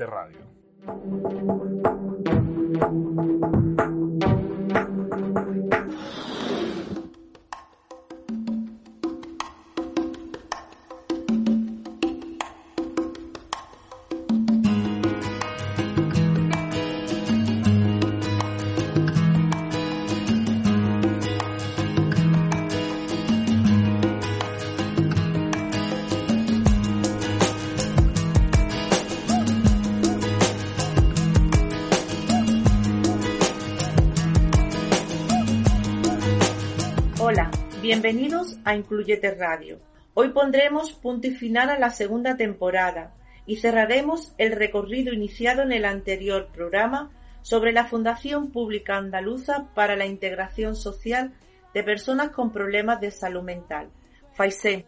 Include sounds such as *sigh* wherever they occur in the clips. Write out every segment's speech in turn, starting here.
Radio. Bienvenidos a Incluyete Radio. Hoy pondremos punto y final a la segunda temporada y cerraremos el recorrido iniciado en el anterior programa sobre la Fundación Pública Andaluza para la Integración Social de Personas con Problemas de Salud Mental, FAISE,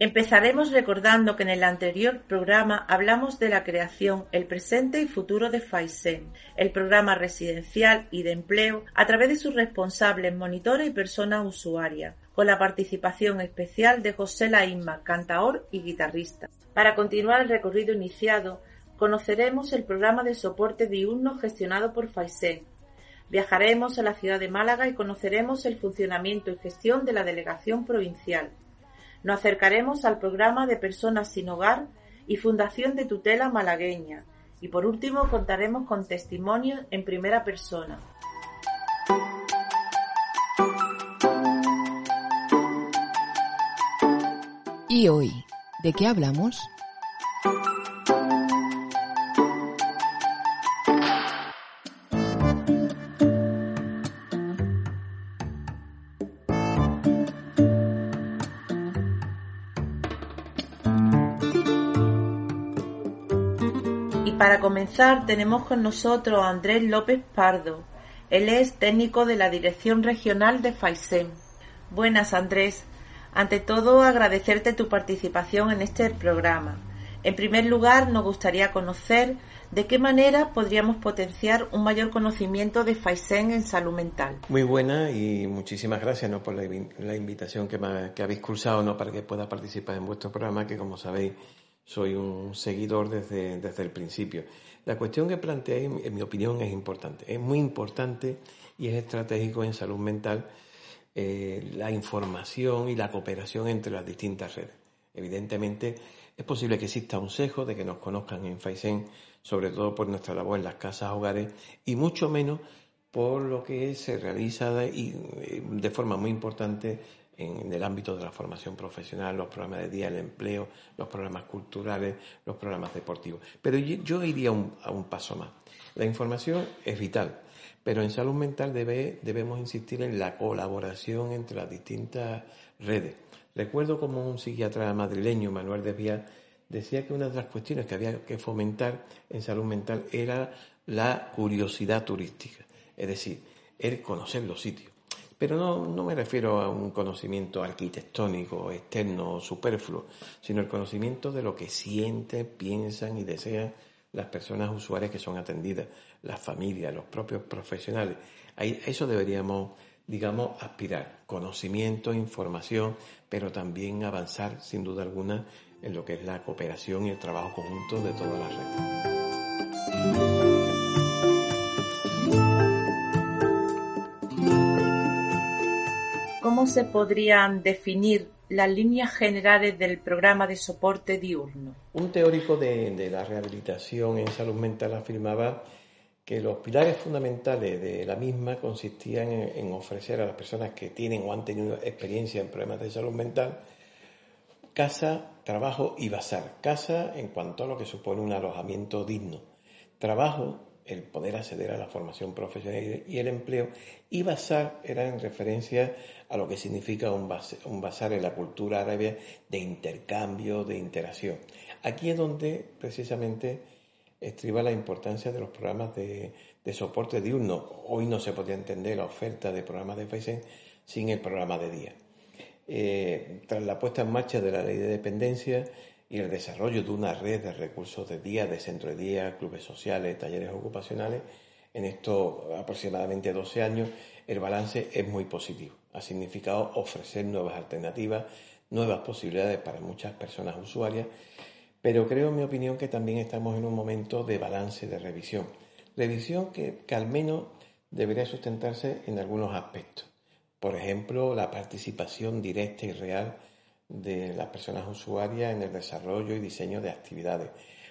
Empezaremos recordando que en el anterior programa hablamos de la creación, el presente y futuro de FAISEN, el programa residencial y de empleo, a través de sus responsables, monitores y personas usuarias, con la participación especial de José Laíma, cantaor y guitarrista. Para continuar el recorrido iniciado, conoceremos el programa de soporte diurno gestionado por FAISEN. Viajaremos a la ciudad de Málaga y conoceremos el funcionamiento y gestión de la delegación provincial. Nos acercaremos al programa de Personas sin Hogar y Fundación de Tutela Malagueña. Y por último contaremos con testimonios en primera persona. ¿Y hoy? ¿De qué hablamos? Comenzar tenemos con nosotros a Andrés López Pardo. Él es técnico de la Dirección Regional de FAISEM. Buenas Andrés. Ante todo agradecerte tu participación en este programa. En primer lugar, nos gustaría conocer de qué manera podríamos potenciar un mayor conocimiento de FAISEN en salud mental. Muy buena y muchísimas gracias ¿no? por la, invitación que, que habéis cursado ¿no? para que pueda participar en vuestro programa, que como sabéis soy un seguidor desde, desde el principio. La cuestión que planteáis, en mi opinión, es importante. Es muy importante y es estratégico en salud mental eh, la información y la cooperación entre las distintas redes. Evidentemente, es posible que exista un sesgo de que nos conozcan en FAISEN, sobre todo por nuestra labor en las casas hogares, y mucho menos por lo que se realiza y, eh, de forma muy importante en el ámbito de la formación profesional, los programas de día del empleo, los programas culturales, los programas deportivos. Pero yo, iría a un paso más. La información es vital, pero en salud mental debemos insistir en la colaboración entre las distintas redes. Recuerdo como un psiquiatra madrileño, Manuel Desviar, decía que una de las cuestiones que había que fomentar en salud mental era la curiosidad turística, es decir, el conocer los sitios. Pero no, no me refiero a un conocimiento arquitectónico, externo, superfluo, sino el conocimiento de lo que sienten, piensan y desean las personas usuarias que son atendidas, las familias, los propios profesionales. A eso deberíamos, digamos, aspirar. Conocimiento, información, pero también avanzar, sin duda alguna, en lo que es la cooperación y el trabajo conjunto de todas las redes. Se podrían definir las líneas generales del programa de soporte diurno? Un teórico de, la rehabilitación en salud mental afirmaba que los pilares fundamentales de la misma consistían en, ofrecer a las personas que tienen o han tenido experiencia en problemas de salud mental casa, trabajo y basar. Casa en cuanto a lo que supone un alojamiento digno. Trabajo el poder acceder a la formación profesional y el empleo, y basar era en referencia a lo que significa un, basar en la cultura árabe de intercambio, de interacción. Aquí es donde precisamente estriba la importancia de los programas de, soporte diurno. Hoy no se podía entender la oferta de programas de FAISEN sin el programa de día. Eh, tras la puesta en marcha de la ley de dependencia, y el desarrollo de una red de recursos de día, de centro de día, clubes sociales, talleres ocupacionales, en estos aproximadamente 12 años, el balance es muy positivo. Ha significado ofrecer nuevas alternativas, nuevas posibilidades para muchas personas usuarias, pero creo, en mi opinión, que también estamos en un momento de balance, de revisión. Revisión que, que al menos debería sustentarse en algunos aspectos. Por ejemplo, la participación directa y real de las personas usuarias en el desarrollo y diseño de actividades.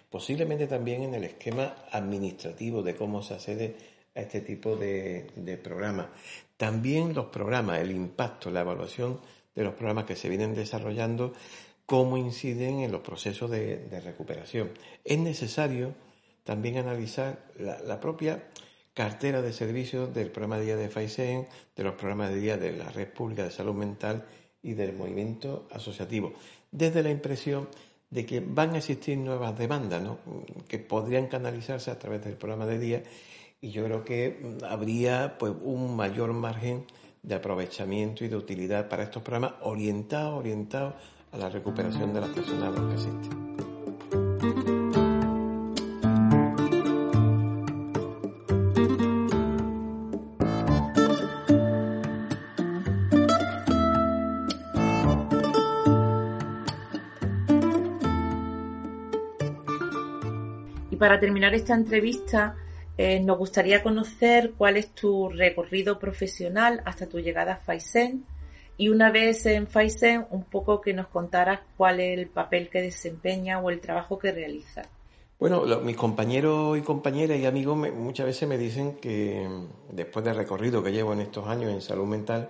Posiblemente también en el esquema administrativo de cómo se accede a este tipo de, programas. También los programas, el impacto, la evaluación de los programas que se vienen desarrollando, cómo inciden en los procesos de, recuperación. Es necesario también analizar la, propia cartera de servicios del programa de día de FAISEN, de los programas de día de la Red Pública de Salud Mental y del movimiento asociativo, desde la impresión de que van a existir nuevas demandas que podrían canalizarse a través del programa de día y yo creo que habría pues, un mayor margen de aprovechamiento y de utilidad para estos programas orientados, orientados a la recuperación de las personas que existen. para terminar esta entrevista, eh, nos gustaría conocer cuál es tu recorrido profesional hasta tu llegada a Faisen y una vez en Faisen un poco que nos contaras cuál es el papel que desempeña o el trabajo que realiza. Bueno, mis compañeros y compañeras y amigos muchas veces me dicen que después del recorrido que llevo en estos años en salud mental,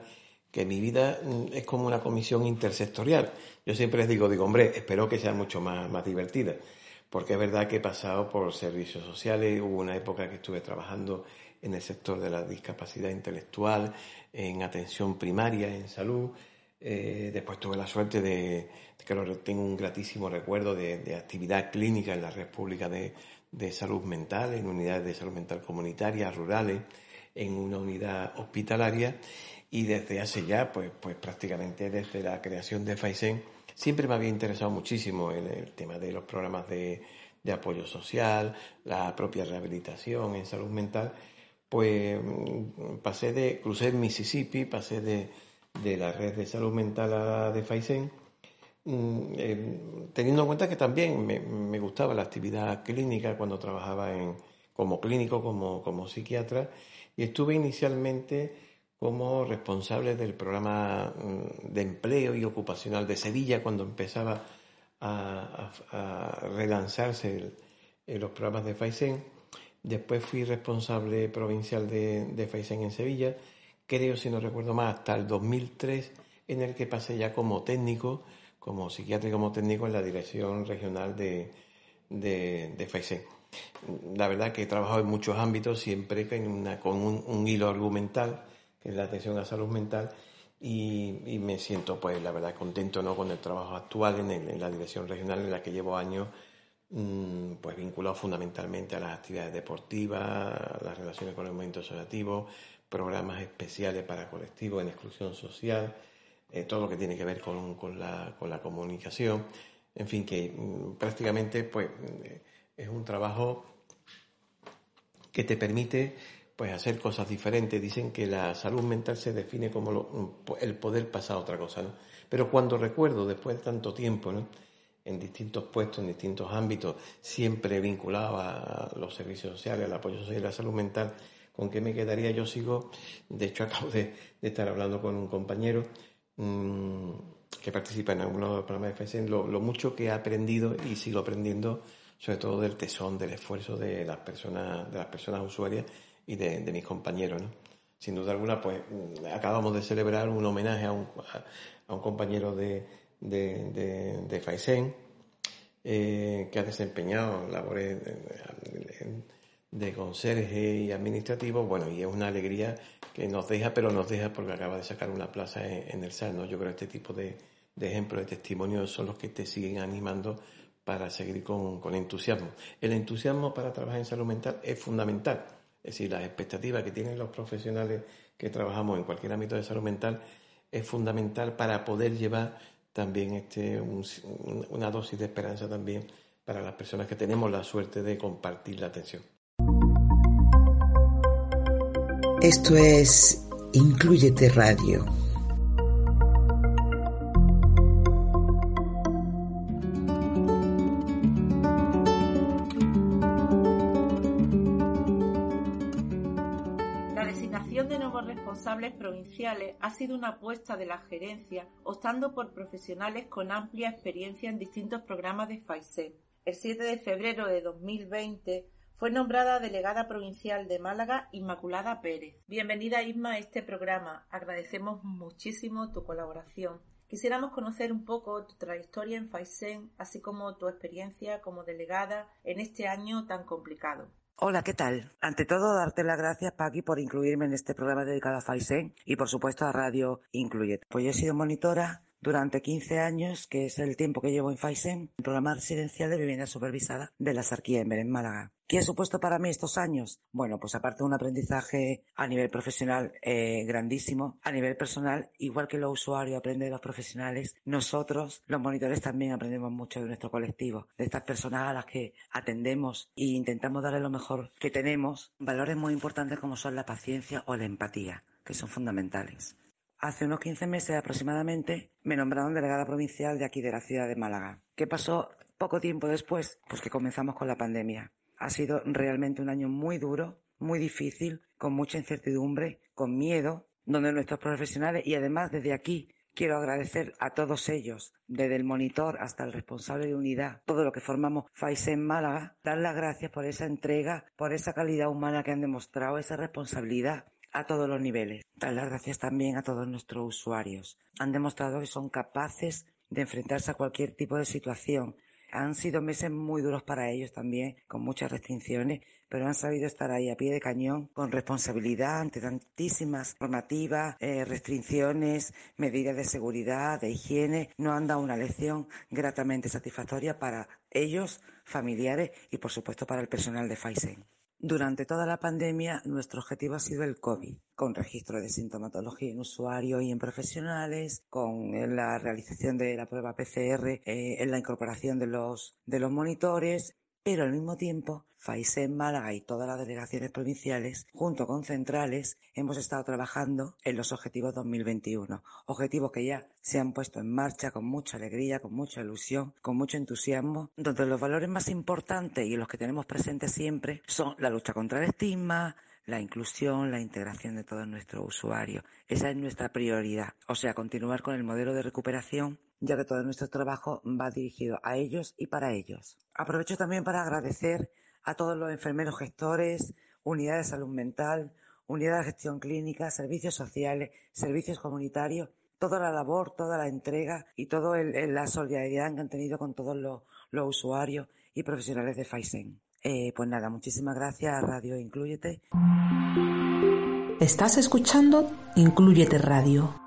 que mi vida mm, es como una comisión intersectorial. Yo siempre les digo, digo, hombre, espero que sea mucho más, más divertida porque es verdad que he pasado por servicios sociales, hubo una época que estuve trabajando en el sector de la discapacidad intelectual, en atención primaria, en salud. Eh, después tuve la suerte de, que tengo un gratísimo recuerdo de, actividad clínica en la red pública de, salud mental, en unidades de salud mental comunitarias, rurales, en una unidad hospitalaria y desde hace ya, pues, pues prácticamente desde la creación de FAISEN, Siempre me había interesado muchísimo en el tema de los programas de, apoyo social, la propia rehabilitación en salud mental. Pues mm, pasé de, crucé Mississippi, pasé de, la red de salud mental a de Faisen, mm, eh, teniendo en cuenta que también me, gustaba la actividad clínica cuando trabajaba como clínico, como psiquiatra, y estuve inicialmente como responsable del programa mm, de empleo y ocupacional de Sevilla cuando empezaba a, relanzarse los programas de FAISEN. Después fui responsable provincial de, de FAISEN en Sevilla, creo, si no recuerdo más, hasta el 2003, en el que pasé ya como técnico, como psiquiatra y como técnico en la dirección regional de, de, FAISEN. La verdad que he trabajado en muchos ámbitos, siempre con un hilo argumental es la atención a salud mental, y, me siento, pues, la verdad, contento ¿no? con el trabajo actual en, la dirección regional en la que llevo años, mm, pues, vinculado fundamentalmente a las actividades deportivas, las relaciones con el movimiento asociativo, programas especiales para colectivos en exclusión social, eh, todo lo que tiene que ver con, con, la, con la comunicación, en fin, que mm, prácticamente, pues, eh, es un trabajo que te permite pues hacer cosas diferentes. Dicen que la salud mental se define como el poder pasar a otra cosa, ¿no? Pero cuando recuerdo, después de tanto tiempo, ¿no? en distintos puestos, en distintos ámbitos, siempre vinculado a los servicios sociales, al apoyo social y la salud mental, ¿con qué me quedaría? Yo sigo, de hecho *laughs* acabo de, estar hablando con un compañero mm, que participa en algunos de los programas de FSN, lo, lo mucho que he aprendido y sigo aprendiendo, sobre todo del tesón, del esfuerzo de las personas, de las personas usuarias y de, mis compañeros. ¿no? Sin duda alguna, pues mm, acabamos de celebrar un homenaje a un, a, un compañero de, de, de, Faisen eh, que ha desempeñado labores de, conserje y administrativo. Bueno, y es una alegría que nos deja, pero nos deja porque acaba de sacar una plaza en, el SAR. ¿no? Yo creo que este tipo de, de ejemplos, de testimonios son los que te siguen animando para seguir con, con entusiasmo. El entusiasmo para trabajar en salud mental es fundamental es decir, las expectativas que tienen los profesionales que trabajamos en cualquier ámbito de salud mental es fundamental para poder llevar también este, una dosis de esperanza también para las personas que tenemos la suerte de compartir la atención. Esto es Incluyete Radio. Ha sido una apuesta de la gerencia, optando por profesionales con amplia experiencia en distintos programas de FAISE. El 7 de febrero de 2020 fue nombrada delegada provincial de Málaga Inmaculada Pérez. Bienvenida Isma a este programa. Agradecemos muchísimo tu colaboración. Quisiéramos conocer un poco tu trayectoria en FAISEN, así como tu experiencia como delegada en este año tan complicado. Hola, ¿qué tal? Ante todo, darte las gracias, Paqui, por incluirme en este programa dedicado a FAISEN y, por supuesto, a Radio Incluye. Pues yo he sido monitora durante 15 años, que es el tiempo que llevo en FAISEN, el programa residencial de vivienda supervisada de la Sarquía en Málaga. ¿Qué ha supuesto para mí estos años? Bueno, pues aparte de un aprendizaje a nivel profesional eh, grandísimo, a nivel personal, igual que los usuarios aprenden de los profesionales, nosotros, los monitores, también aprendemos mucho de nuestro colectivo, de estas personas a las que atendemos e intentamos darle lo mejor que tenemos, valores muy importantes como son la paciencia o la empatía, que son fundamentales. Hace unos 15 meses aproximadamente me nombraron delegada provincial de aquí de la ciudad de Málaga. ¿Qué pasó poco tiempo después? Pues que comenzamos con la pandemia. Ha sido realmente un año muy duro, muy difícil, con mucha incertidumbre, con miedo, donde nuestros profesionales y además desde aquí Quiero agradecer a todos ellos, desde el monitor hasta el responsable de unidad, todo lo que formamos en Málaga, dar las gracias por esa entrega, por esa calidad humana que han demostrado, esa responsabilidad a todos los niveles. Dar las gracias también a todos nuestros usuarios. Han demostrado que son capaces de enfrentarse a cualquier tipo de situación. Han sido meses muy duros para ellos también, con muchas restricciones, pero han sabido estar ahí a pie de cañón, con responsabilidad ante tantísimas normativas, eh, restricciones, medidas de seguridad, de higiene. No han dado una lección gratamente satisfactoria para ellos, familiares y, por supuesto, para el personal de Faisen. Durante toda la pandemia, nuestro objetivo ha sido el COVID, con registro de sintomatología en usuarios y en profesionales, con la realización de la prueba PCR, eh, en la incorporación de los, de los monitores pero al mismo tiempo, FAISEN Málaga y todas las delegaciones provinciales, junto con centrales, hemos estado trabajando en los objetivos 2021. Objetivos que ya se han puesto en marcha con mucha alegría, con mucha ilusión, con mucho entusiasmo, donde los valores más importantes y los que tenemos presentes siempre son la lucha contra el estigma, la inclusión, la integración de todos nuestros usuarios. Esa es nuestra prioridad. O sea, continuar con el modelo de recuperación ya que todo nuestro trabajo va dirigido a ellos y para ellos. Aprovecho también para agradecer a todos los enfermeros gestores, unidades de salud mental, unidades de gestión clínica, servicios sociales, servicios comunitarios, toda la labor, toda la entrega y toda la solidaridad que han tenido con todos los, usuarios y profesionales de Faisen. Eh, pues nada, muchísimas gracias Radio Incluyete. Estás escuchando Incluyete Radio.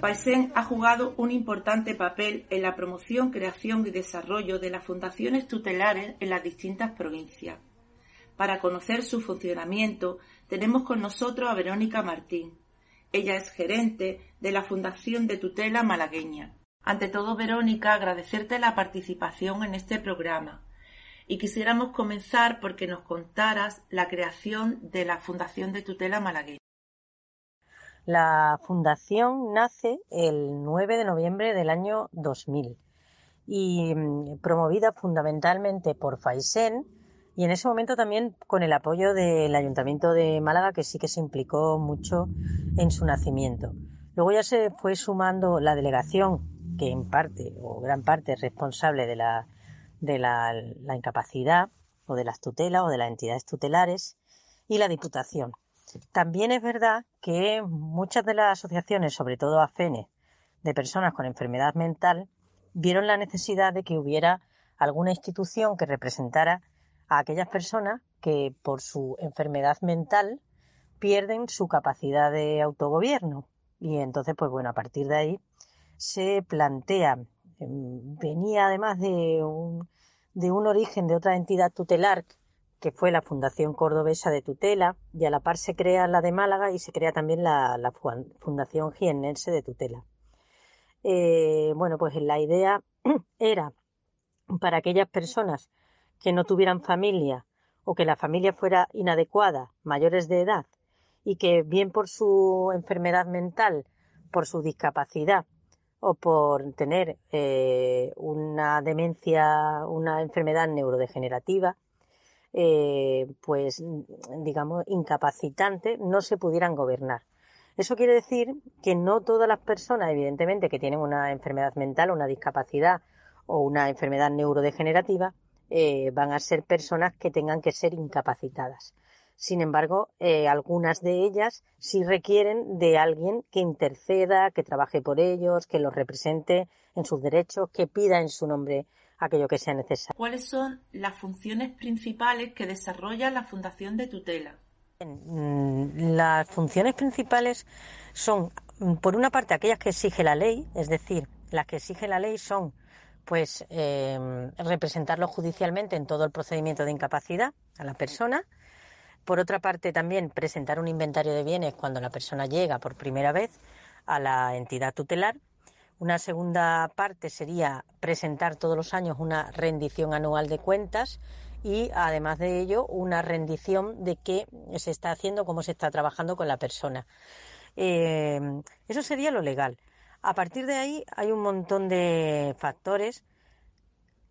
Paisen ha jugado un importante papel en la promoción, creación y desarrollo de las fundaciones tutelares en las distintas provincias. Para conocer su funcionamiento tenemos con nosotros a Verónica Martín. Ella es gerente de la Fundación de Tutela Malagueña. Ante todo, Verónica, agradecerte la participación en este programa. Y quisiéramos comenzar porque nos contaras la creación de la Fundación de Tutela Malagueña. La fundación nace el 9 de noviembre del año 2000 y mm, promovida fundamentalmente por Faisen y en ese momento también con el apoyo del Ayuntamiento de Málaga que sí que se implicó mucho en su nacimiento. Luego ya se fue sumando la delegación que en parte o gran parte es responsable de la, de la, la incapacidad o de las tutelas o de las entidades tutelares y la Diputación también es verdad que muchas de las asociaciones, sobre todo AFENE, de personas con enfermedad mental, vieron la necesidad de que hubiera alguna institución que representara a aquellas personas que por su enfermedad mental pierden su capacidad de autogobierno. Y entonces, pues bueno, a partir de ahí se plantea, em, venía además de un, de un origen de otra entidad tutelar que fue la Fundación Cordobesa de Tutela, y a la par se crea la de Málaga y se crea también la, Fundación Jiennense de Tutela. Eh, bueno, pues la idea *clears throat* era para aquellas personas que no tuvieran familia o que la familia fuera inadecuada, mayores de edad, y que bien por su enfermedad mental, por su discapacidad o por tener eh, una demencia, una enfermedad neurodegenerativa, eh, pues digamos incapacitante, no se pudieran gobernar. Eso quiere decir que no todas las personas, evidentemente, que tienen una enfermedad mental, una discapacidad o una enfermedad neurodegenerativa, eh, van a ser personas que tengan que ser incapacitadas. Sin embargo, eh, algunas de ellas sí requieren de alguien que interceda, que trabaje por ellos, que los represente en sus derechos, que pida en su nombre aquello que sea necesario. ¿Cuáles son las funciones principales que desarrolla la Fundación de Tutela? Mm, las funciones principales son, mm, por una parte, aquellas que exige la ley, es decir, las que exige la ley son pues eh, representarlo judicialmente en todo el procedimiento de incapacidad a la persona, por otra parte, también presentar un inventario de bienes cuando la persona llega por primera vez a la entidad tutelar. Una segunda parte sería presentar todos los años una rendición anual de cuentas y, además de ello, una rendición de qué se está haciendo, cómo se está trabajando con la persona. Eh, eso sería lo legal. A partir de ahí hay un montón de factores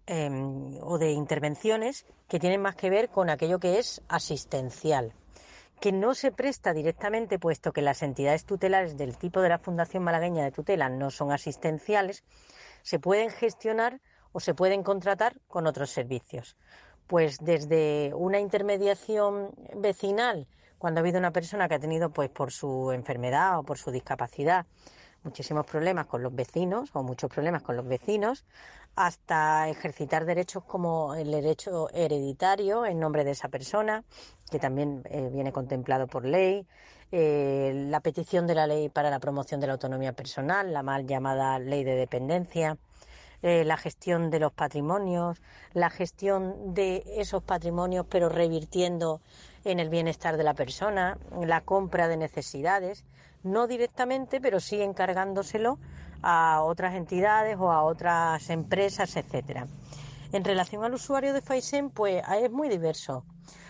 Em, o de intervenciones que tienen más que ver con aquello que es asistencial, que no se presta directamente, puesto que las entidades tutelares del tipo de la Fundación Malagueña de Tutela no son asistenciales, se pueden gestionar o se pueden contratar con otros servicios. Pues desde una intermediación vecinal, cuando ha habido una persona que ha tenido, pues por su enfermedad o por su discapacidad, muchísimos problemas con los vecinos o muchos problemas con los vecinos, hasta ejercitar derechos como el derecho hereditario en nombre de esa persona, que también eh, viene contemplado por ley, eh, la petición de la ley para la promoción de la autonomía personal, la mal llamada ley de dependencia, eh, la gestión de los patrimonios, la gestión de esos patrimonios pero revirtiendo en el bienestar de la persona, la compra de necesidades no directamente, pero sí encargándoselo a otras entidades o a otras empresas, etcétera. En relación al usuario de Faisen, pues es muy diverso.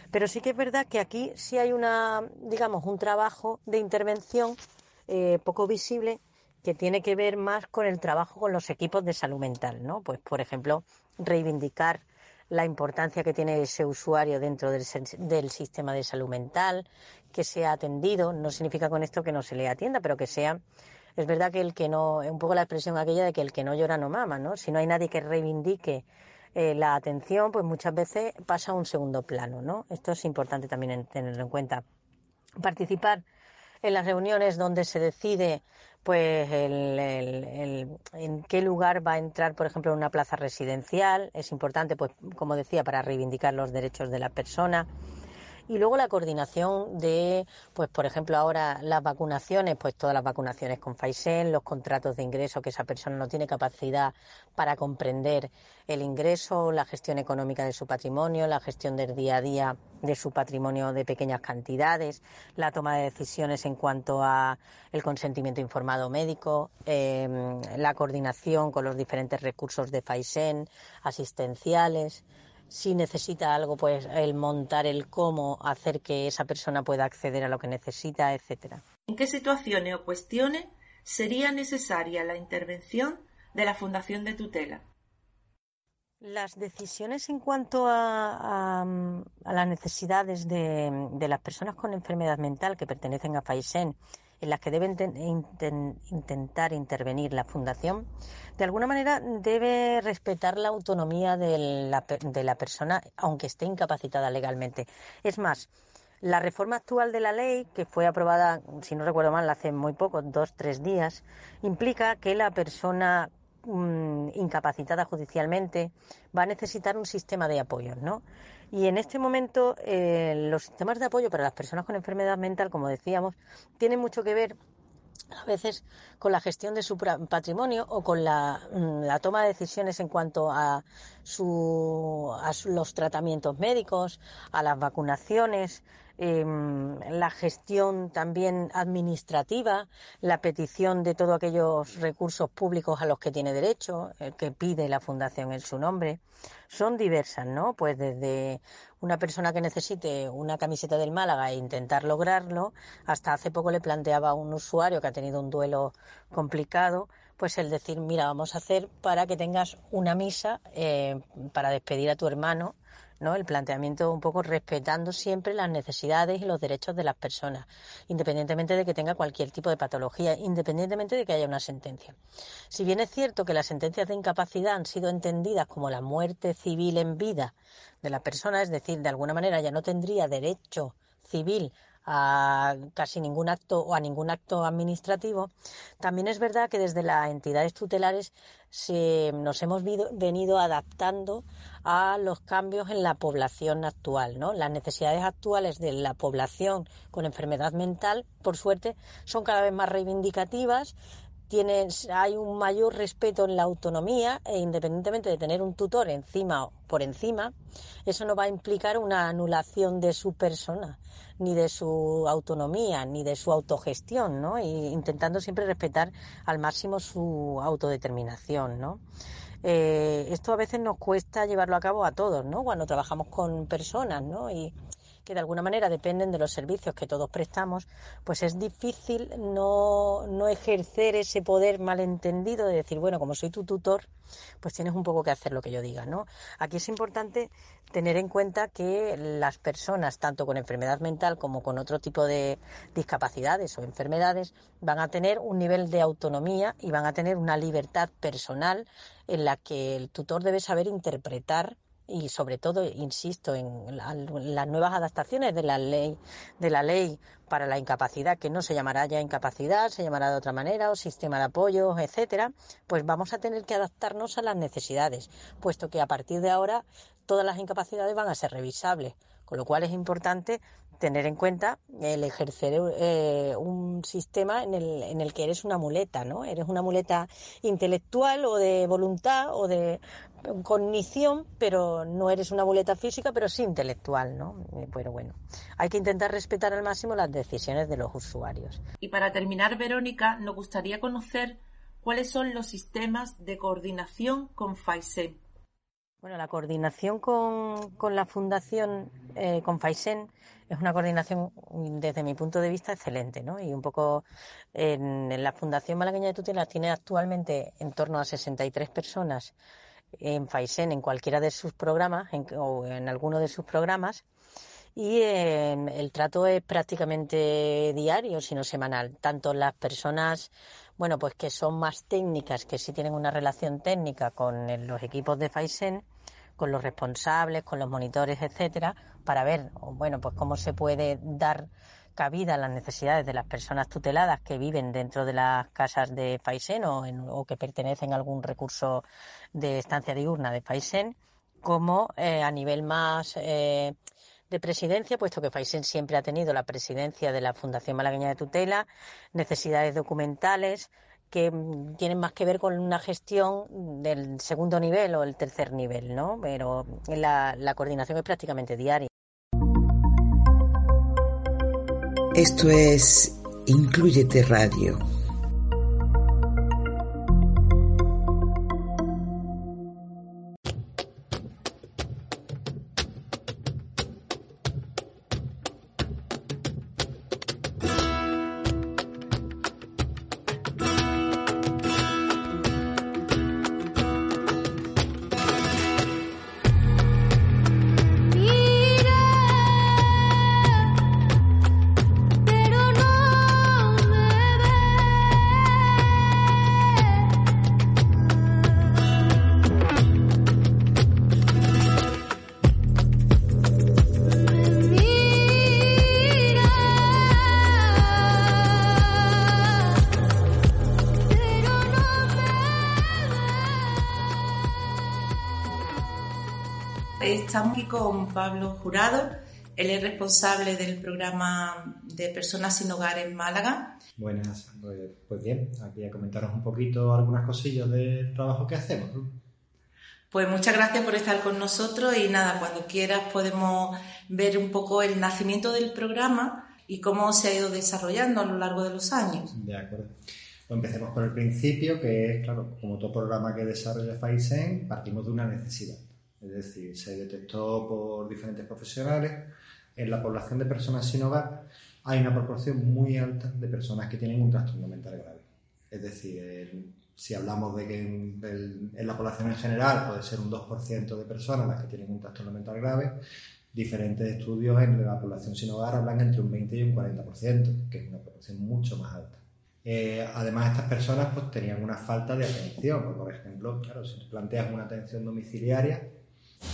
Pero sí que es verdad que aquí sí hay una, digamos, un trabajo de intervención eh, poco visible que tiene que ver más con el trabajo con los equipos de salud mental, ¿no? Pues, por ejemplo, reivindicar la importancia que tiene ese usuario dentro del, del, sistema de salud mental, que sea atendido. No significa con esto que no se le atienda, pero que sea. Es verdad que el que no, un poco la expresión aquella de que el que no llora no mama, ¿no? Si no hay nadie que reivindique eh, la atención, pues muchas veces pasa a un segundo plano, ¿no? Esto es importante también tenerlo en cuenta. Participar en las reuniones donde se decide pues en qué lugar va a entrar, por ejemplo, una plaza residencial. Es importante, pues, como decía, para reivindicar los derechos de la persona. Y luego la coordinación de, pues por ejemplo, ahora las vacunaciones, pues todas las vacunaciones con Faisen, los contratos de ingreso que esa persona no tiene capacidad para comprender el ingreso, la gestión económica de su patrimonio, la gestión del día a día de su patrimonio de pequeñas cantidades, la toma de decisiones en cuanto a el consentimiento informado médico, em, la coordinación con los diferentes recursos de Faisen, asistenciales si necesita algo, pues el montar el cómo hacer que esa persona pueda acceder a lo que necesita, etcétera. ¿En qué situaciones o cuestiones sería necesaria la intervención de la Fundación de Tutela? Las decisiones en cuanto a, las necesidades de, de, las personas con enfermedad mental que pertenecen a FAISEN en las que debe intentar intervenir la Fundación, de alguna manera debe respetar la autonomía de la, persona, aunque esté incapacitada legalmente. Es más, la reforma actual de la ley, que fue aprobada, si no recuerdo mal, hace muy poco, dos, tres días, implica que la persona mm, incapacitada judicialmente, va a necesitar un sistema de apoyo, ¿no? Y en este momento eh, los sistemas de apoyo para las personas con enfermedad mental, como decíamos, tienen mucho que ver a veces con la gestión de su patrimonio o con la, mm, toma de decisiones en cuanto a, su, a los tratamientos médicos, a las vacunaciones, Em, la gestión también administrativa, la petición de todos aquellos recursos públicos a los que tiene derecho, que pide la Fundación en su nombre, son diversas, ¿no? Pues desde una persona que necesite una camiseta del Málaga e intentar lograrlo, hasta hace poco le planteaba a un usuario que ha tenido un duelo complicado, pues el decir, mira, vamos a hacer para que tengas una misa eh, para despedir a tu hermano ¿no? El planteamiento un poco respetando siempre las necesidades y los derechos de las personas, independientemente de que tenga cualquier tipo de patología, independientemente de que haya una sentencia. Si bien es cierto que las sentencias de incapacidad han sido entendidas como la muerte civil en vida de la persona, es decir, de alguna manera ya no tendría derecho civil a casi ningún acto o a ningún acto administrativo, también es verdad que desde las entidades tutelares se, nos hemos venido adaptando a los cambios en la población actual. ¿no? Las necesidades actuales de la población con enfermedad mental, por suerte, son cada vez más reivindicativas hay un mayor respeto en la autonomía e independientemente de tener un tutor encima o por encima, eso no va a implicar una anulación de su persona, ni de su autonomía, ni de su autogestión, ¿no? intentando siempre respetar al máximo su autodeterminación, ¿no? Eh, esto a veces nos cuesta llevarlo a cabo a todos, ¿no? Cuando trabajamos con personas, ¿no? Y que de alguna manera dependen de los servicios que todos prestamos, pues es difícil no, no ejercer ese poder malentendido de decir, bueno, como soy tu tutor, pues tienes un poco que hacer lo que yo diga, ¿no? Aquí es importante tener en cuenta que las personas, tanto con enfermedad mental como con otro tipo de discapacidades o enfermedades, van a tener un nivel de autonomía y van a tener una libertad personal en la que el tutor debe saber interpretar y sobre todo insisto en las nuevas adaptaciones de la ley de la ley para la incapacidad que no se llamará ya incapacidad se llamará de otra manera o sistema de apoyo etcétera pues vamos a tener que adaptarnos a las necesidades puesto que a partir de ahora todas las incapacidades van a ser revisables con lo cual es importante tener en cuenta el ejercer eh, un sistema en el, en el que eres una muleta, ¿no? Eres una muleta intelectual o de voluntad o de cognición, pero no eres una muleta física, pero sí intelectual, ¿no? Eh, pero bueno, hay que intentar respetar al máximo las decisiones de los usuarios. Y para terminar, Verónica, nos gustaría conocer cuáles son los sistemas de coordinación con FAISEN. Bueno, la coordinación con, con la Fundación, eh, con FAISEN, es una coordinación, desde mi punto de vista, excelente, ¿no? Y un poco en, la Fundación Malagueña de Tutela tiene actualmente en torno a 63 personas en FAISEN en cualquiera de sus programas o en alguno de sus programas y em, el trato es prácticamente diario, sino semanal. Tanto las personas, bueno, pues que son más técnicas, que sí tienen una relación técnica con los equipos de FAISEN, con los responsables, con los monitores, etcétera, para ver, bueno, pues cómo se puede dar cabida a las necesidades de las personas tuteladas que viven dentro de las casas de Faisen o, o que pertenecen a algún recurso de estancia diurna de Faisen, como eh, a nivel más eh, de presidencia, puesto que Faisen siempre ha tenido la presidencia de la Fundación Malagueña de Tutela, necesidades documentales que mm, tienen más que ver con una gestión del segundo nivel o el tercer nivel, ¿no? Pero la, la coordinación es prácticamente diaria. Esto es Incluyete Radio. Estamos aquí con Pablo Jurado, él es responsable del programa de personas sin hogar en Málaga. Buenas, pues, pues bien, aquí a comentaros un poquito algunas cosillas del trabajo que hacemos. Pues muchas gracias por estar con nosotros y nada, cuando quieras podemos ver un poco el nacimiento del programa y cómo se ha ido desarrollando a lo largo de los años. De acuerdo. Pues empecemos por el principio, que es, claro, como todo programa que desarrolla FAISEN, partimos de una necesidad. Es decir, se detectó por diferentes profesionales en la población de personas sin hogar hay una proporción muy alta de personas que tienen un trastorno mental grave. Es decir, si hablamos de que en, la población en general puede ser un 2% de personas las que tienen un trastorno mental grave, diferentes estudios en la población sin hogar hablan entre un 20 y un 40%, que es una proporción mucho más alta. Eh, además, estas personas pues, tenían una falta de atención. Por ejemplo, claro, si planteas una atención domiciliaria,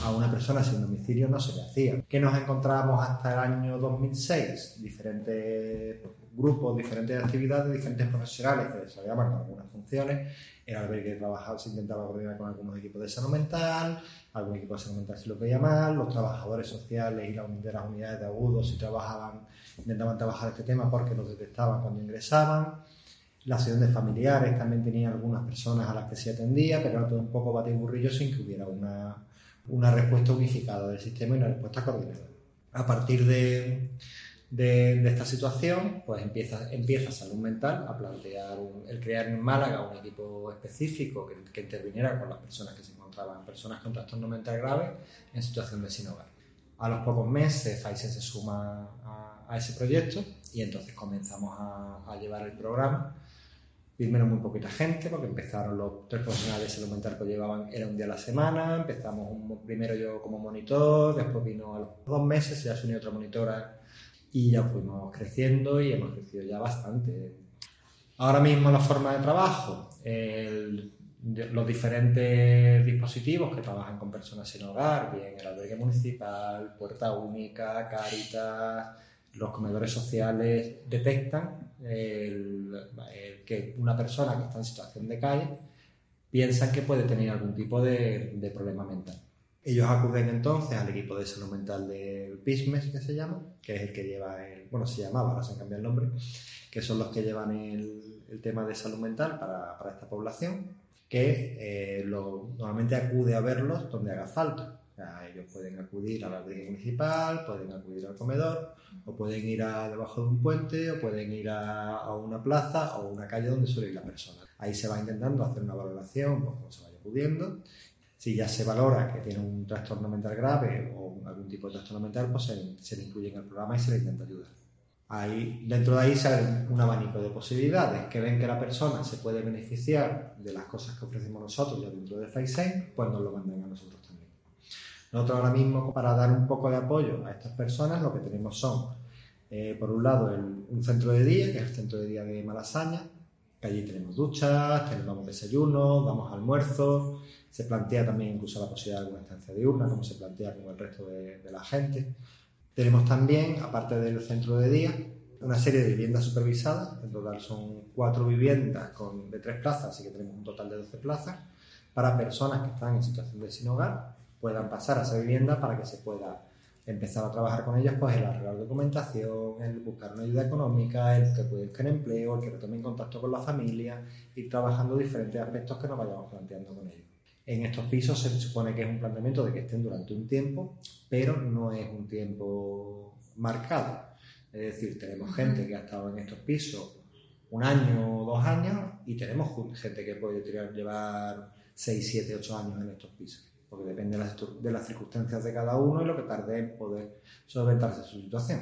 a una persona sin domicilio no se le hacía. ¿Qué nos encontrábamos hasta el año 2006? Diferentes grupos, diferentes actividades, diferentes profesionales que desarrollaban algunas funciones. El albergue trabajaba, se intentaba coordinar con algunos equipos de salud mental, algún equipo de salud mental si lo veía mal, los trabajadores sociales y de las unidades de agudos si trabajaban, intentaban trabajar este tema porque los detectaban cuando ingresaban. La acción de familiares también tenía algunas personas a las que se atendía, pero era todo un poco batiburrillo sin que hubiera una, una respuesta unificada del sistema y una respuesta coordinada. A partir de, de, esta situación, pues empieza, empieza Salud Mental a plantear el crear en Málaga un equipo específico que, que, interviniera con las personas que se encontraban, personas con trastorno mental grave en situación de sin hogar. A los pocos meses, Pfizer se suma a, ese proyecto y entonces comenzamos a llevar el programa Primero muy poquita gente, porque empezaron los tres profesionales de salud mental que llevaban, era un día a la semana, empezamos primero yo como monitor, después vino a los dos meses, ya se unió otra monitora y ya fuimos creciendo y hemos crecido ya bastante. Ahora mismo la forma de trabajo, los diferentes dispositivos que trabajan con personas sin hogar, bien el albergue municipal, Puerta Única, Caritas, los comedores sociales detectan que una persona que está en situación de calle piensa que puede tener algún tipo de, problema mental. Ellos acuden entonces al equipo de salud mental del PISMES, que se llama, que es el que lleva el, bueno, se llamaba, ahora se han cambiado el nombre, que son los que llevan el, tema de salud mental para, esta población, que eh, normalmente acude a verlos donde haga falta ellos pueden acudir a la albergue municipal, pueden acudir al comedor, o pueden ir a debajo de un puente, o pueden ir a, una plaza o una calle donde suele ir la persona. Ahí se va intentando hacer una valoración, pues como se vaya pudiendo. Si ya se valora que tiene un trastorno mental grave o algún tipo de trastorno mental, pues se, le incluye en el programa y se le intenta ayudar. Ahí, dentro de ahí sale un abanico de posibilidades que ven que la persona se puede beneficiar de las cosas que ofrecemos nosotros ya dentro de FaceAid, pues nos lo mandan a nosotros nosotros ahora mismo, para dar un poco de apoyo a estas personas, lo que tenemos son, eh, por un lado, un centro de día, que es el centro de día de Malasaña, que allí tenemos duchas, tenemos desayunos, damos almuerzo, se plantea también incluso la posibilidad de alguna estancia diurna, como se plantea con el resto de, la gente. Tenemos también, aparte del centro de día, una serie de viviendas supervisadas, en total son cuatro viviendas con, de tres plazas, así que tenemos un total de 12 plazas, para personas que están en situación de sin hogar puedan pasar a esa vivienda para que se pueda empezar a trabajar con ellas, pues el arreglar documentación, el buscar una ayuda económica, el que busquen empleo, el que retomen contacto con la familia, ir trabajando diferentes aspectos que nos vayamos planteando con ellos. En estos pisos se supone que es un planteamiento de que estén durante un tiempo, pero no es un tiempo marcado. Es decir, tenemos gente que ha estado en estos pisos un año o dos años y tenemos gente que puede llevar 6, 7, 8 años en estos pisos porque depende de las, circunstancias de cada uno y lo que tarde en poder solventarse su situación.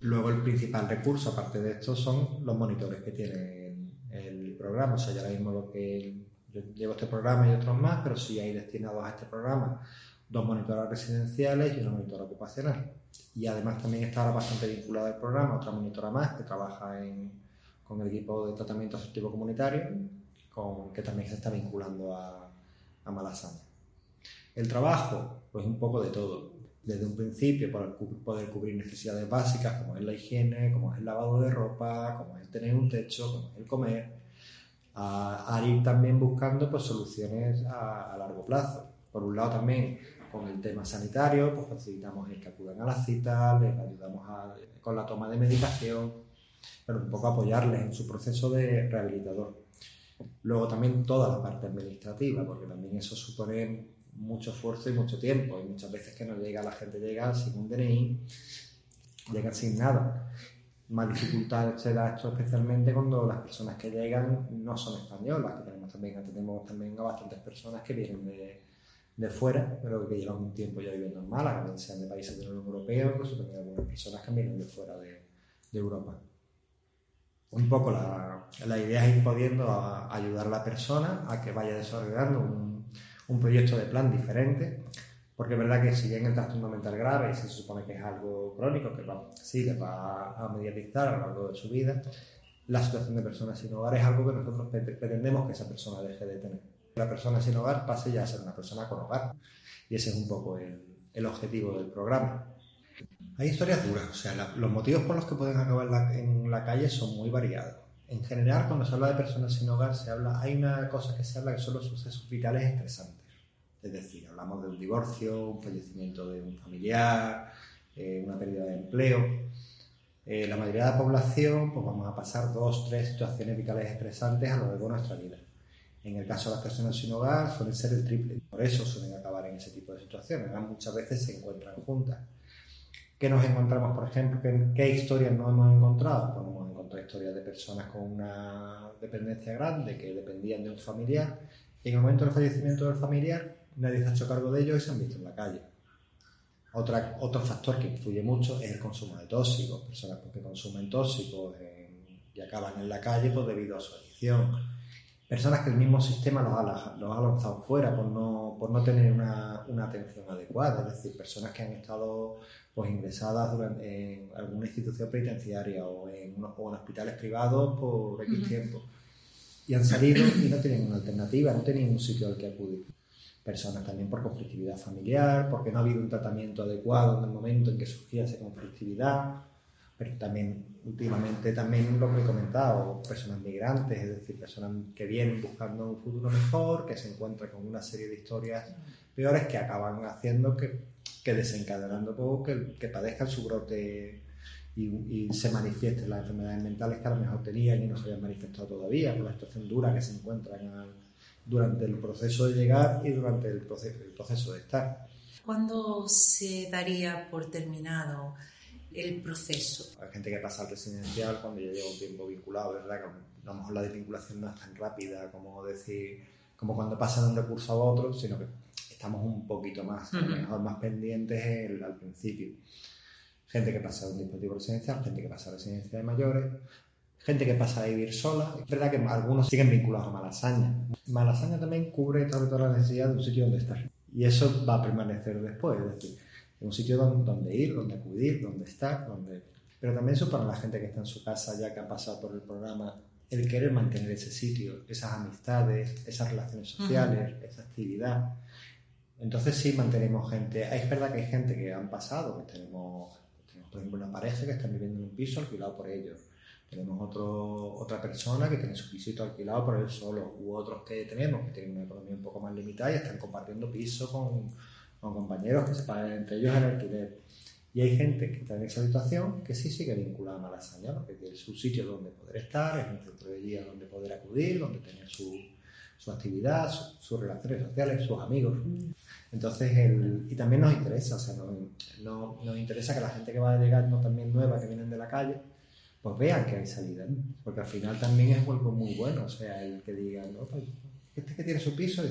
Luego el principal recurso, aparte de esto, son los monitores que tiene el programa. O sea, ya ahora mismo lo que yo llevo este programa y otros más, pero sí hay destinados a este programa dos monitoras residenciales y una monitora ocupacional. Y además también está bastante vinculada al programa otra monitora más que trabaja con el equipo de tratamiento asertivo comunitario, con, que también se está vinculando a, a Malasaña. El trabajo, pues un poco de todo. Desde un principio, para poder cubrir necesidades básicas como es la higiene, como es el lavado de ropa, como es tener un techo, como es el comer, a, ir también buscando pues, soluciones a, largo plazo. Por un lado también con el tema sanitario, pues facilitamos el que acudan a las citas, les ayudamos con la toma de medicación, pero un poco apoyarles en su proceso de rehabilitador. Luego también toda la parte administrativa, porque también eso supone mucho esfuerzo y mucho tiempo. Y muchas veces que no llega, la gente llega sin un DNI, llega sin nada. Más dificultad se da esto especialmente cuando las personas que llegan no son españolas, que tenemos también, tenemos también a bastantes personas que vienen de, de fuera, pero que llevan un tiempo ya viviendo en Málaga, sean de países de la Unión Europea, incluso también algunas personas que vienen de fuera de, de Europa. Un poco la, la, idea es ir pudiendo ayudar a la persona a que vaya desarrollando un, un proyecto de plan diferente, porque es verdad que si bien el trastorno mental grave y se supone que es algo crónico, que va, sí, que va a mediatizar a lo largo de su vida, la situación de personas sin hogar es algo que nosotros pretendemos que esa persona deje de tener. La persona sin hogar pase ya a ser una persona con hogar. Y ese es un poco el, el objetivo del programa. Hay historias duras, o sea, los motivos por los que pueden acabar en la calle son muy variados. En general, cuando se habla de personas sin hogar, se habla, hay una cosa que se habla que son los sucesos vitales estresantes. Es decir, hablamos de un divorcio, un fallecimiento de un familiar, eh, una pérdida de empleo. Eh, la mayoría de la población, pues vamos a pasar dos, tres situaciones vitales estresantes a lo largo de nuestra vida. En el caso de las personas sin hogar, suelen ser el triple. Por eso suelen acabar en ese tipo de situaciones. Muchas veces se encuentran juntas. ¿Qué nos encontramos, por ejemplo? ¿Qué, historias no hemos encontrado? Pues hemos encontrado historias de personas con una dependencia grande que dependían de un familiar y en el momento del fallecimiento del familiar nadie se ha hecho cargo de ellos y se han visto en la calle. Otra, otro factor que influye mucho es el consumo de tóxicos. Personas que consumen tóxicos y acaban en la calle pues, debido a su adicción. Personas que el mismo sistema los ha, los ha lanzado fuera por no, por no tener una, una, atención adecuada. Es decir, personas que han estado pues, ingresadas durante, en alguna institución penitenciaria o en, unos, o en hospitales privados por X tiempo. Y han salido y no tienen una alternativa, no tienen un sitio al que acudir personas también por conflictividad familiar, porque no ha habido un tratamiento adecuado en el momento en que surgía esa conflictividad, pero también últimamente también lo que he comentado, personas migrantes, es decir, personas que vienen buscando un futuro mejor, que se encuentran con una serie de historias peores que acaban haciendo que, que desencadenando poco que, que padezcan su brote y, y, se manifiesten las enfermedades mentales que a lo mejor tenían y no se habían manifestado todavía por la situación dura que se encuentran al, durante el proceso de llegar y durante el proceso, el proceso de estar. ¿Cuándo se daría por terminado el proceso? Hay gente que pasa al residencial cuando ya lleva un tiempo vinculado, ¿verdad? a lo mejor la desvinculación no es tan rápida como decir, como cuando pasa de un recurso a otro, sino que estamos un poquito más, a lo mejor más pendientes al principio. Gente que pasa de un dispositivo residencial, gente que pasa a residencia de mayores, gente que pasa a vivir sola. Es verdad que algunos siguen vinculados a Malasaña. Malasaña también cubre sobre todo la necesidad de un sitio donde estar. Y eso va a permanecer después, es decir, un sitio donde, ir, donde acudir, donde estar, donde... Pero también eso para la gente que está en su casa ya que ha pasado por el programa, el querer mantener ese sitio, esas amistades, esas relaciones sociales, esa actividad. Entonces sí mantenemos gente. Es verdad que hay gente que han pasado, que tenemos, tenemos por ejemplo una pareja que está viviendo en un piso alquilado por ellos tenemos otro, otra persona que tiene su pisito alquilado por él solo, u otros que tenemos que tienen una economía un poco más limitada y están compartiendo piso con, con compañeros que se pagan entre ellos el alquiler. Y hay gente que está en esa situación que sí sigue vinculada a Malasaña, porque tiene su sitio donde poder estar, es un centro de día donde poder acudir, donde tener su, su actividad, sus relaciones sociales, sus amigos. Entonces, el, y también nos interesa, o sea, nos, no, nos interesa que la gente que va llegando también nueva, que vienen de la calle, pues vean que hay salida, porque al final también es algo muy bueno, o sea, el que diga, no, pues, este que tiene su piso,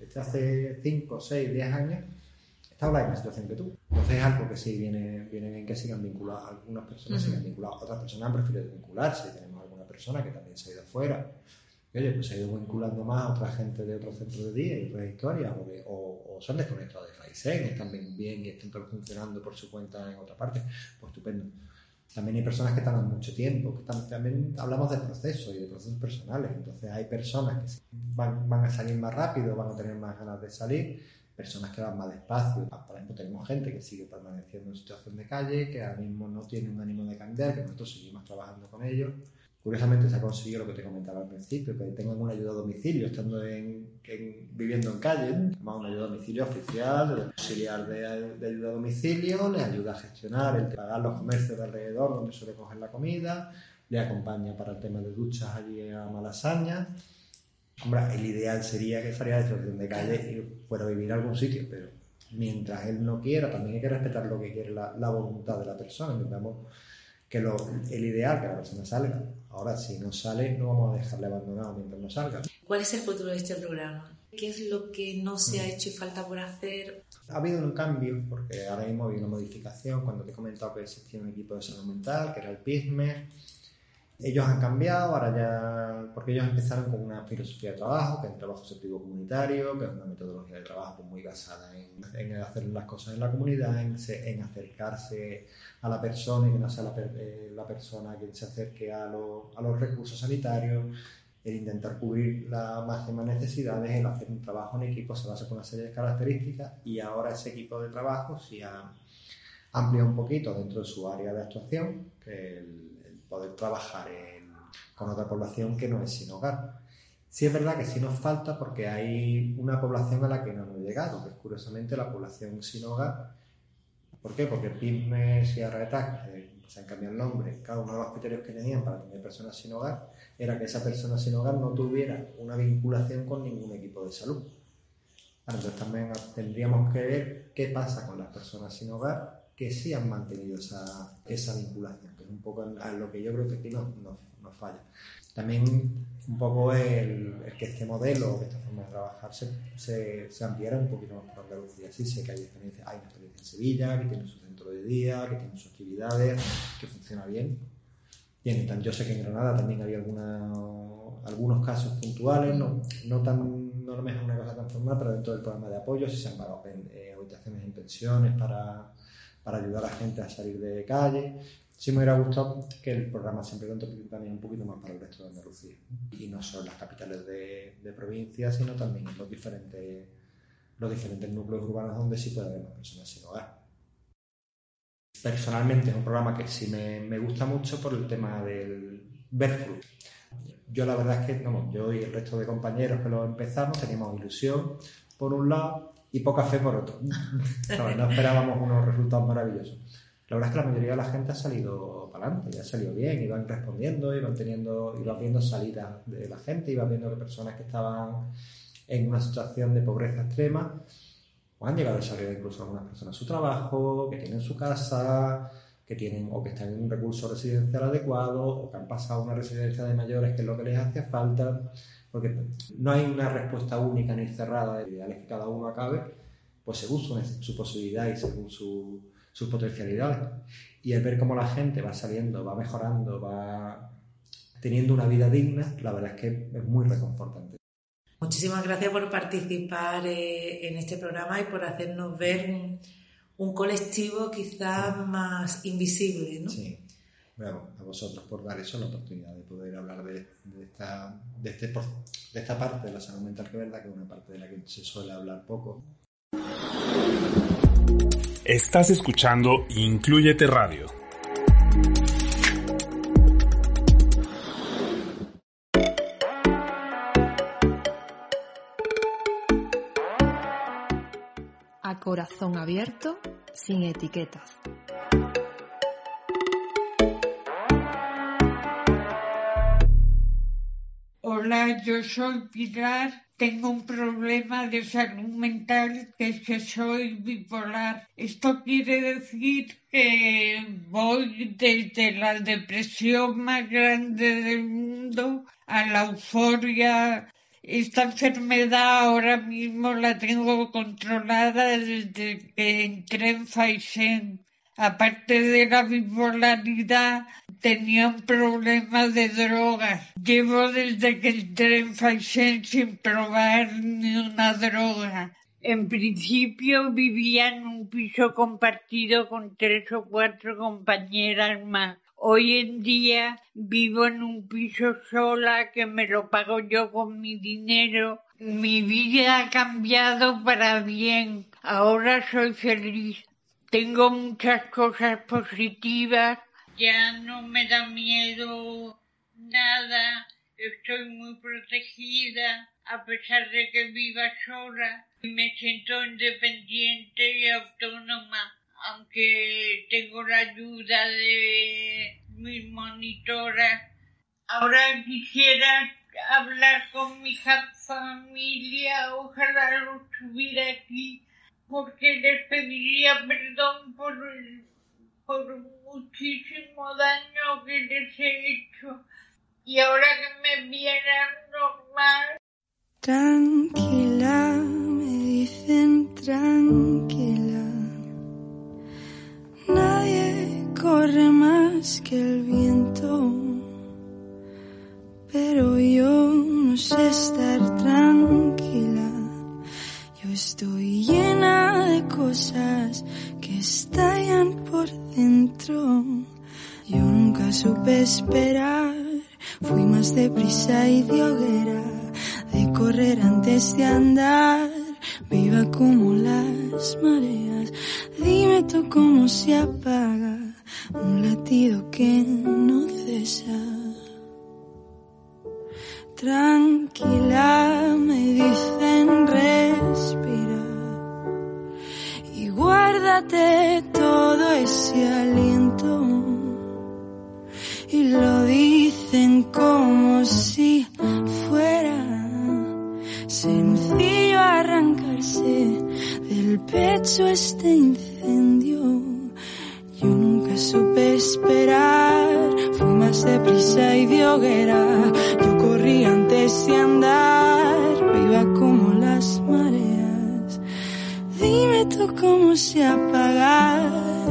este hace 5, 6, 10 años estaba en la misma situación que tú. Entonces es algo que sí viene, viene bien que sigan vinculados, algunas personas sigan vinculadas, otras personas han preferido vincularse, tenemos alguna persona que también se ha ido afuera, y oye, pues se ha ido vinculando más a otra gente de otros centros de día y otras historias, o, o, son desconectados de Faisen, están bien, bien y están funcionando por su cuenta en otra parte, pues estupendo. También hay personas que tardan mucho tiempo, que también hablamos de procesos y de procesos personales. Entonces hay personas que van, van a salir más rápido, van a tener más ganas de salir, personas que van más despacio. Por ejemplo, tenemos gente que sigue permaneciendo en situación de calle, que ahora mismo no tiene un ánimo de cambiar, que nosotros seguimos trabajando con ellos. Curiosamente se ha conseguido lo que te comentaba al principio, que tengan una ayuda a domicilio, estando en, viviendo en calle, más una ayuda a domicilio oficial, auxiliar de, de, ayuda a domicilio, les ayuda a gestionar, el pagar los comercios de alrededor donde suele coger la comida, le acompaña para el tema de duchas allí a Malasaña. Hombre, el ideal sería que saliera de situación de calle y fuera a vivir a algún sitio, pero mientras él no quiera, también hay que respetar lo que quiere la, la voluntad de la persona. Intentamos que lo, el ideal que la persona salga. Ahora, si no sale, no vamos a dejarle abandonado mientras no salga. ¿Cuál es el futuro de este programa? ¿Qué es lo que no se ha hecho y falta por hacer? Ha habido un cambio, porque ahora mismo ha habido una modificación. Cuando te he comentado que existía un equipo de salud mental, que era el PISME, ellos han cambiado, ahora ya, porque ellos empezaron con una filosofía de trabajo, que es el trabajo séptico comunitario, que es una metodología de trabajo muy basada en, hacer las cosas en la comunidad, en, acercarse a la persona y que no sea la, eh, la persona quien se acerque a, a, los recursos sanitarios, el intentar cubrir las máximas necesidades, el hacer un trabajo en equipo se basa con una serie de características y ahora ese equipo de trabajo sí ha ampliado un poquito dentro de su área de actuación, que el poder trabajar con otra población que no es sin hogar. Sí es verdad que sí nos falta porque hay una población a la que no hemos llegado, que es curiosamente la población sin hogar. ¿Por qué? Porque PISMES y Arretac se han cambiado el nombre. Cada uno de los criterios que tenían para tener personas sin hogar era que esa persona sin hogar no tuviera una vinculación con ningún equipo de salud. Entonces también tendríamos que ver qué pasa con las personas sin hogar que sí han mantenido esa, esa vinculación, que es un poco a lo que yo creo que aquí nos, falla. También un poco el, que este modelo, esta forma de trabajar se, se, ampliara un poquito más por Andalucía. Sí sé que hay experiencia, hay una experiencia en Sevilla, que tiene su centro de día, que tiene sus actividades, que funciona bien. Bien, yo sé que en Granada también había alguna, algunos casos puntuales, no, no tan no mejor una cosa tan formal, pero dentro del programa de apoyo sí se han pagado eh, habitaciones en pensiones para para ayudar a la gente a salir de calle. Sí me hubiera gustado que el programa siempre también un poquito más para el resto de Andalucía. Y no solo las capitales de, de provincia, sino también los diferentes, los diferentes núcleos urbanos donde sí puede haber más personas sin hogar. Personalmente es un programa que sí me, me gusta mucho por el tema del ver Yo la verdad es que, no, yo y el resto de compañeros que lo empezamos teníamos ilusión por un lado y poca fe por otro. *laughs* no, esperábamos unos resultados maravillosos. La verdad es que la mayoría de la gente ha salido para adelante, ya ha salido bien, iban respondiendo, iban teniendo, iban viendo salidas de la gente, iban viendo que personas que estaban en una situación de pobreza extrema, o han llegado a salir incluso algunas personas a su trabajo, que tienen su casa, que tienen o que están en un recurso residencial adecuado, o que han pasado una residencia de mayores, que es lo que les hace falta porque no hay una respuesta única ni cerrada de ideales que cada uno acabe, pues según su, su posibilidad y según su, sus potencialidades. Y el ver cómo la gente va saliendo, va mejorando, va teniendo una vida digna, la verdad es que es muy reconfortante. Muchísimas gracias por participar eh, en este programa y por hacernos ver un, colectivo quizás más invisible, ¿no? Sí bueno, a vosotros por dar eso la oportunidad de poder hablar de, esta, de, este, de esta parte de la salud mental, que es verdad que es una parte de la que se suele hablar poco. Estás escuchando Incluyete Radio. A corazón abierto, sin etiquetas. Yo soy Pilar. Tengo un problema de salud mental que es que soy bipolar. Esto quiere decir que voy desde la depresión más grande del mundo a la euforia. Esta enfermedad ahora mismo la tengo controlada desde que entré en Faisen aparte de la bipolaridad, tenía un problema de drogas. Llevo desde que entré en Faisen sin probar ni una droga. En principio vivía en un piso compartido con tres o cuatro compañeras más. Hoy en día vivo en un piso sola que me lo pago yo con mi dinero. Mi vida ha cambiado para bien. Ahora soy feliz. Tengo muchas cosas positivas. Ya no me da miedo nada, estoy muy protegida a pesar de que viva sola me siento independiente y autónoma, aunque tengo la ayuda de mis monitoras. Ahora quisiera hablar con mi familia, ojalá lo tuviera aquí, porque les pediría perdón por, por muchísimo daño que les he hecho y ahora que me vieran normal. Tranquila, me dicen tranquila. Nadie corre más que el viento. Pero yo no sé estar tranquila. Yo estoy llena cosas que estallan por dentro. Yo nunca supe esperar. Fui más deprisa y de hoguera, de correr antes de andar, viva como las mareas. Dime tú cómo se apaga un latido que no cesa. Tranquila, me dicen guárdate todo ese aliento y lo dicen como si fuera sencillo arrancarse del pecho este incendio. Yo nunca supe esperar, fui más deprisa y de hoguera. Yo corrí antes de andar, viva mareas. Cómo se apaga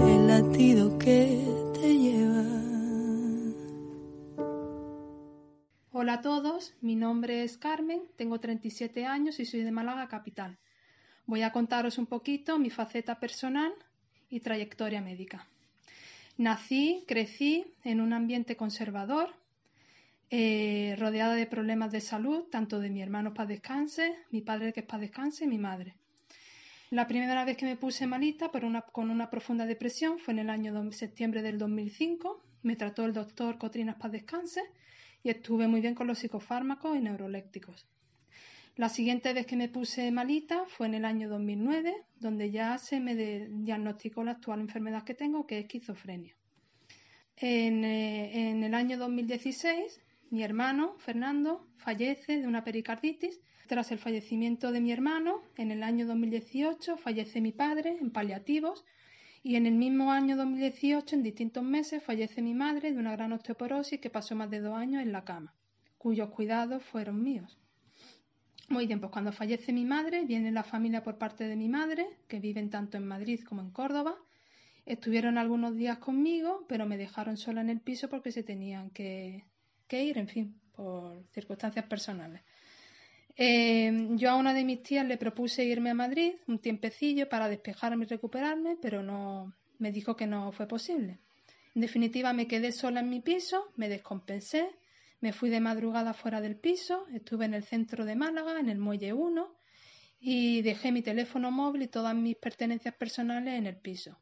el latido que te lleva. Hola a todos, mi nombre es Carmen, tengo 37 años y soy de Málaga capital. Voy a contaros un poquito mi faceta personal y trayectoria médica. Nací, crecí en un ambiente conservador, eh, rodeada de problemas de salud, tanto de mi hermano para descanse, mi padre que es para descanse y mi madre. La primera vez que me puse malita con una profunda depresión fue en el año septiembre del 2005. Me trató el doctor Cotrinas para descanse y estuve muy bien con los psicofármacos y neurolépticos. La siguiente vez que me puse malita fue en el año 2009, donde ya se me diagnosticó la actual enfermedad que tengo, que es esquizofrenia. En, eh, en el año 2016, mi hermano, Fernando, fallece de una pericarditis. Tras el fallecimiento de mi hermano, en el año 2018 fallece mi padre en paliativos y en el mismo año 2018, en distintos meses, fallece mi madre de una gran osteoporosis que pasó más de dos años en la cama, cuyos cuidados fueron míos. Muy bien, pues cuando fallece mi madre, viene la familia por parte de mi madre, que viven tanto en Madrid como en Córdoba. Estuvieron algunos días conmigo, pero me dejaron sola en el piso porque se tenían que, que ir, en fin, por circunstancias personales. Eh, yo a una de mis tías le propuse irme a Madrid un tiempecillo para despejarme y recuperarme, pero no me dijo que no fue posible. En definitiva, me quedé sola en mi piso, me descompensé, me fui de madrugada fuera del piso, estuve en el centro de Málaga, en el Muelle 1, y dejé mi teléfono móvil y todas mis pertenencias personales en el piso.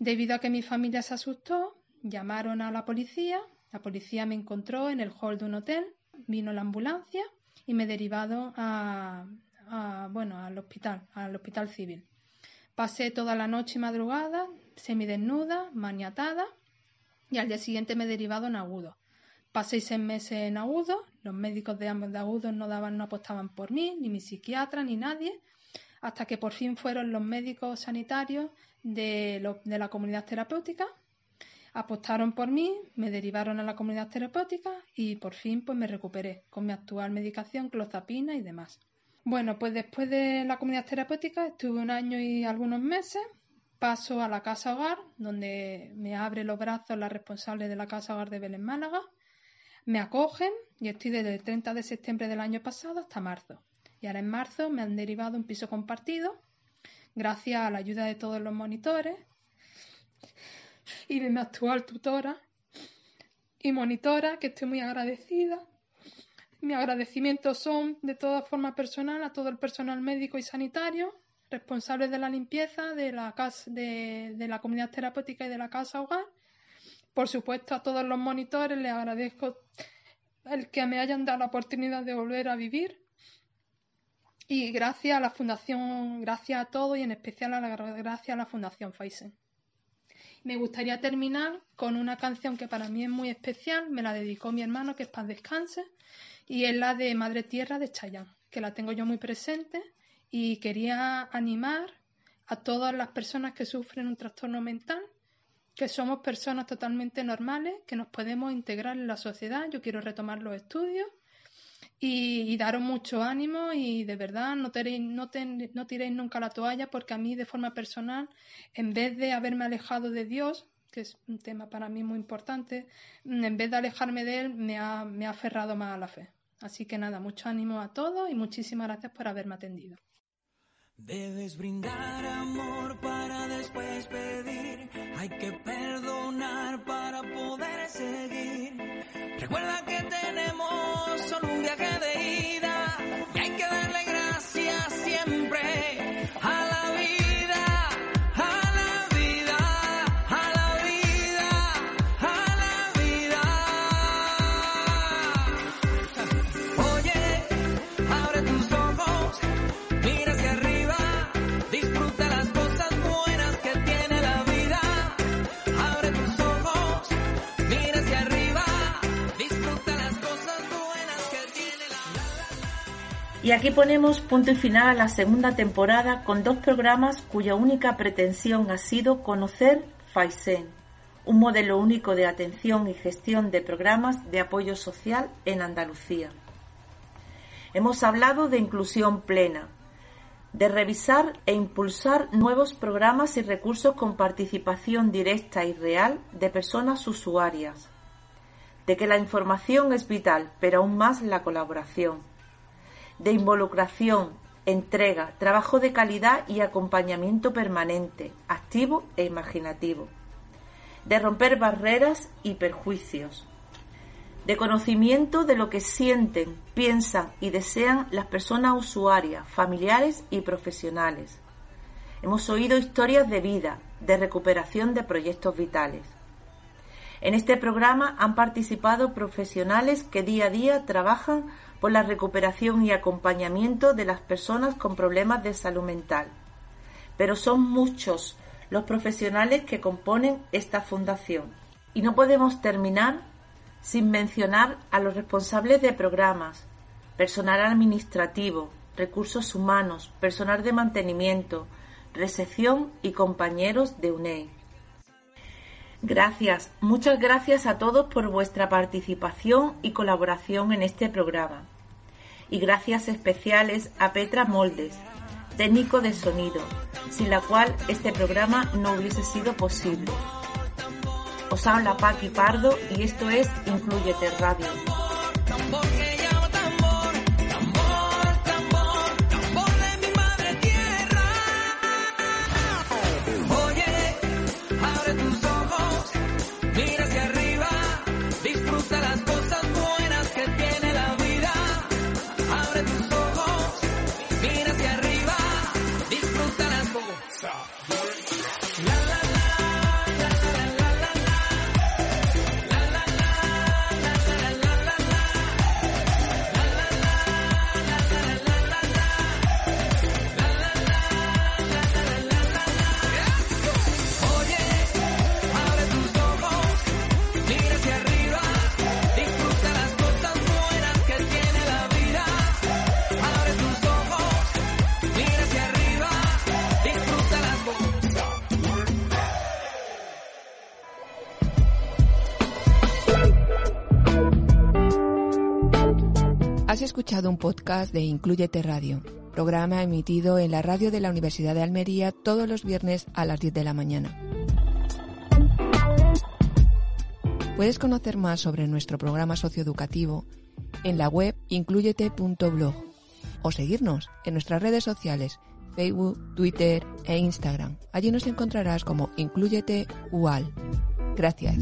Debido a que mi familia se asustó, llamaron a la policía, la policía me encontró en el hall de un hotel, vino la ambulancia y me he derivado a, bueno, al hospital, al hospital civil. Pasé toda la noche madrugada, semidesnuda, maniatada, y al día siguiente me he derivado en agudo. Pasé seis meses en agudo, los médicos de ambos de agudos no daban, no apostaban por mí, ni mi psiquiatra, ni nadie, hasta que por fin fueron los médicos sanitarios de la comunidad terapéutica apostaron por mí, me derivaron a la comunidad terapéutica y por fin pues me recuperé con mi actual medicación, clozapina y demás. Bueno, pues después de la comunidad terapéutica estuve un año y algunos meses, paso a la casa hogar, donde me abre los brazos la responsable de la casa hogar de Belén Málaga, me acogen y estoy desde el 30 de septiembre del año pasado hasta marzo. Y ahora en marzo me han derivado un piso compartido, gracias a la ayuda de todos los monitores, *laughs* y de mi actual tutora y monitora, que estoy muy agradecida. Mi agradecimiento son de toda forma personal a todo el personal médico y sanitario, responsables de la limpieza de la, casa, de, la comunidad terapéutica y de la casa hogar, Por supuesto, a todos los monitores les agradezco el que me hayan dado la oportunidad de volver a vivir. Y gracias a la Fundación, gracias a todos y en especial a la, gracias a la Fundación Faisen. Me gustaría terminar con una canción que para mí es muy especial, me la dedicó mi hermano, que es Paz Descanse, y es la de Madre Tierra de Chayanne, que la tengo yo muy presente y quería animar a todas las personas que sufren un trastorno mental que somos personas totalmente normales, que nos podemos integrar en la sociedad. Yo quiero retomar los estudios y, daros mucho ánimo y de verdad no, no, no tiréis nunca la toalla porque a mí de forma personal, en vez de haberme alejado de Dios, que es un tema para mí muy importante, en vez de alejarme de Él, me ha, me ha aferrado más a la fe. Así que nada, mucho ánimo a todos y muchísimas gracias por haberme atendido. Debes brindar amor para después pedir. Hay que perdonar para poder seguir. Recuerda que tenemos solo Y aquí ponemos punto y final a la segunda temporada con dos programas cuya única pretensión ha sido conocer Faisen, un modelo único de atención y gestión de programas de apoyo social en Andalucía. Hemos hablado de inclusión plena, de revisar e impulsar nuevos programas y recursos con participación directa y real de personas usuarias, de que la información es vital, pero aún más la colaboración de involucración, entrega, trabajo de calidad y acompañamiento permanente, activo e imaginativo, de romper barreras y perjuicios, de conocimiento de lo que sienten, piensan y desean las personas usuarias, familiares y profesionales. Hemos oído historias de vida, de recuperación de proyectos vitales. En este programa han participado profesionales que día a día trabajan por la recuperación y acompañamiento de las personas con problemas de salud mental. Pero son muchos los profesionales que componen esta fundación. Y no podemos terminar sin mencionar a los responsables de programas, personal administrativo, recursos humanos, personal de mantenimiento, recepción y compañeros de UNEI. Gracias, muchas gracias a todos por vuestra participación y colaboración en este programa. Y gracias especiales a Petra Moldes, técnico de sonido, sin la cual este programa no hubiese sido posible. Os habla Paqui Pardo y esto es Incluyete Radio. Escuchado un podcast de Incluyete Radio, programa emitido en la radio de la Universidad de Almería todos los viernes a las 10 de la mañana. Puedes conocer más sobre nuestro programa socioeducativo en la web incluyete.blog o seguirnos en nuestras redes sociales Facebook, Twitter e Instagram. Allí nos encontrarás como Incluyete UAL. Gracias.